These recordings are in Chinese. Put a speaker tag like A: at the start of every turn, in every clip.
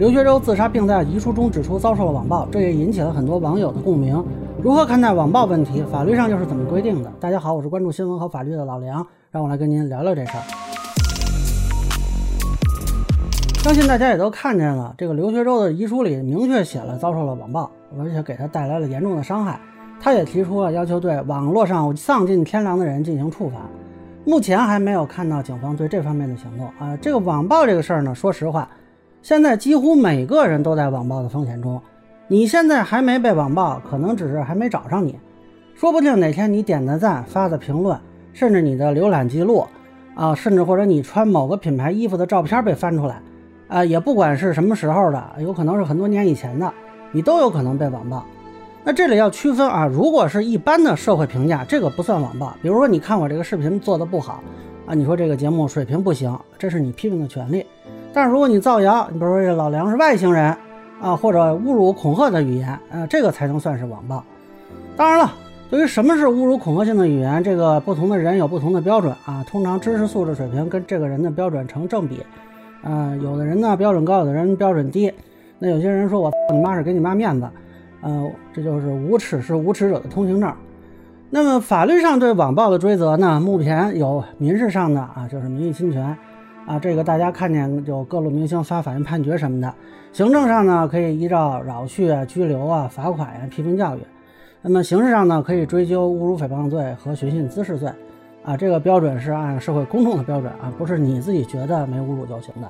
A: 刘学周自杀并在遗书中指出遭受了网暴，这也引起了很多网友的共鸣。如何看待网暴问题？法律上又是怎么规定的？大家好，我是关注新闻和法律的老梁，让我来跟您聊聊这事儿。相信大家也都看见了，这个刘学周的遗书里明确写了遭受了网暴，而且给他带来了严重的伤害。他也提出了要求对网络上丧尽天良的人进行处罚。目前还没有看到警方对这方面的行动啊。这个网暴这个事儿呢，说实话。现在几乎每个人都在网暴的风险中，你现在还没被网暴，可能只是还没找上你，说不定哪天你点的赞、发的评论，甚至你的浏览记录，啊，甚至或者你穿某个品牌衣服的照片被翻出来，啊，也不管是什么时候的，有可能是很多年以前的，你都有可能被网暴。那这里要区分啊，如果是一般的社会评价，这个不算网暴。比如说你看我这个视频做的不好，啊，你说这个节目水平不行，这是你批评的权利。但是如果你造谣，你比如说这老梁是外星人啊，或者侮辱恐吓的语言，呃，这个才能算是网暴。当然了，对于什么是侮辱恐吓性的语言，这个不同的人有不同的标准啊。通常知识素质水平跟这个人的标准成正比，呃，有的人呢标准高，有的人标准低。那有些人说我 你妈是给你妈面子，呃，这就是无耻是无耻者的通行证。那么法律上对网暴的追责呢，目前有民事上的啊，就是名誉侵权。啊，这个大家看见有各路明星发法院判决什么的，行政上呢可以依照扰序啊、拘留啊、罚款呀、批评教育；那么刑事上呢可以追究侮辱诽谤罪和寻衅滋事罪。啊，这个标准是按社会公众的标准啊，不是你自己觉得没侮辱就行的。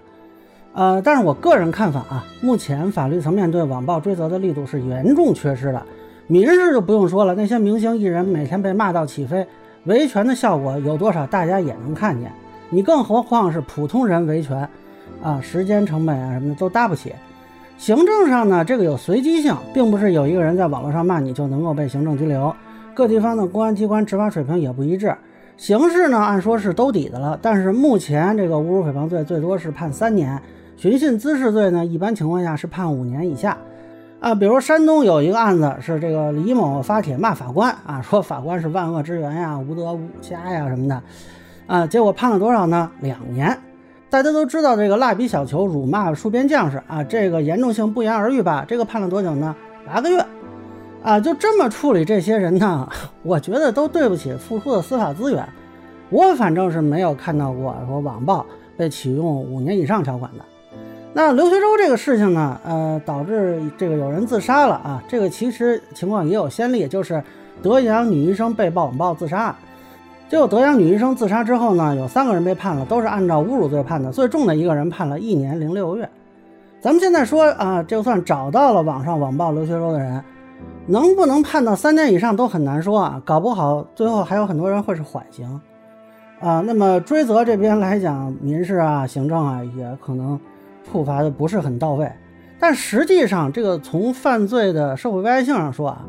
A: 呃，但是我个人看法啊，目前法律层面对网暴追责的力度是严重缺失的。民事就不用说了，那些明星艺人每天被骂到起飞，维权的效果有多少，大家也能看见。你更何况是普通人维权，啊，时间成本啊什么的都搭不起。行政上呢，这个有随机性，并不是有一个人在网络上骂你就能够被行政拘留。各地方的公安机关执法水平也不一致。刑事呢，按说是兜底的了，但是目前这个侮辱诽谤罪最多是判三年，寻衅滋事罪呢，一般情况下是判五年以下。啊，比如山东有一个案子是这个李某发帖骂法官啊，说法官是万恶之源呀，无德无家呀什么的。啊，结果判了多少呢？两年。大家都知道这个蜡笔小球辱骂戍边将士啊，这个严重性不言而喻吧？这个判了多久呢？八个月。啊，就这么处理这些人呢？我觉得都对不起付出的司法资源。我反正是没有看到过说网暴被启用五年以上条款的。那刘学周这个事情呢？呃，导致这个有人自杀了啊。这个其实情况也有先例，就是德阳女医生被曝网暴自杀。结果德阳女医生自杀之后呢，有三个人被判了，都是按照侮辱罪判的，最重的一个人判了一年零六个月。咱们现在说啊，就算找到了网上网暴刘学周的人，能不能判到三年以上都很难说啊，搞不好最后还有很多人会是缓刑啊。那么追责这边来讲，民事啊、行政啊，也可能处罚的不是很到位。但实际上，这个从犯罪的社会危害性上说啊。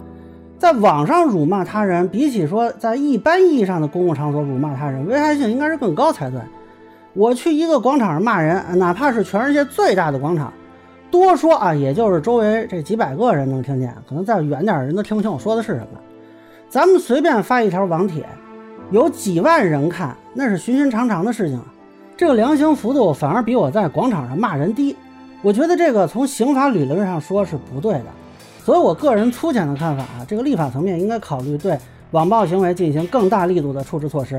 A: 在网上辱骂他人，比起说在一般意义上的公共场所辱骂他人，危害性应该是更高才对。我去一个广场上骂人，哪怕是全世界最大的广场，多说啊，也就是周围这几百个人能听见，可能再远点人都听不清我说的是什么。咱们随便发一条网帖，有几万人看，那是寻寻常常的事情。这个量刑幅度反而比我在广场上骂人低。我觉得这个从刑法理论上说是不对的。所以，我个人粗浅的看法啊，这个立法层面应该考虑对网暴行为进行更大力度的处置措施；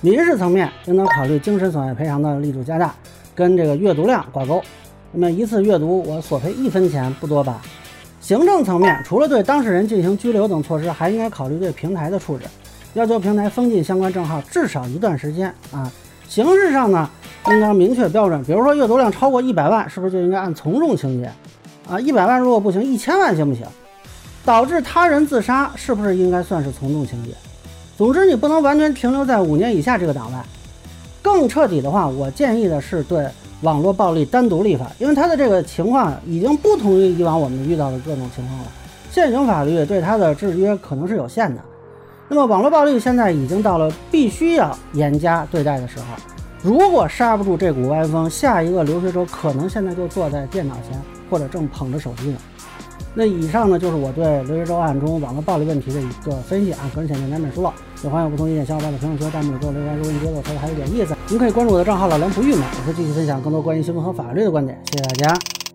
A: 民事层面应当考虑精神损害赔偿的力度加大，跟这个阅读量挂钩。那么一次阅读我索赔一分钱不多吧？行政层面除了对当事人进行拘留等措施，还应该考虑对平台的处置，要求平台封禁相关账号至少一段时间啊。形式上呢，应当明确标准，比如说阅读量超过一百万，是不是就应该按从重情节？啊，一百万如果不行，一千万行不行？导致他人自杀是不是应该算是从重情节？总之，你不能完全停留在五年以下这个档位。更彻底的话，我建议的是对网络暴力单独立法，因为他的这个情况已经不同于以往我们遇到的各种情况了。现行法律对他的制约可能是有限的。那么，网络暴力现在已经到了必须要严加对待的时候。如果刹不住这股歪风，下一个刘学周可能现在就坐在电脑前。或者正捧着手机呢。那以上呢，就是我对刘学周案中网络暴力问题的一个分析啊。个人浅见难免疏漏，有欢迎不同意见小伙伴在评论区、弹幕里给我留言。如果你觉得我说的还有点意思，您可以关注我的账号老梁不郁闷，我会继续分享更多关于新闻和法律的观点。谢谢大家。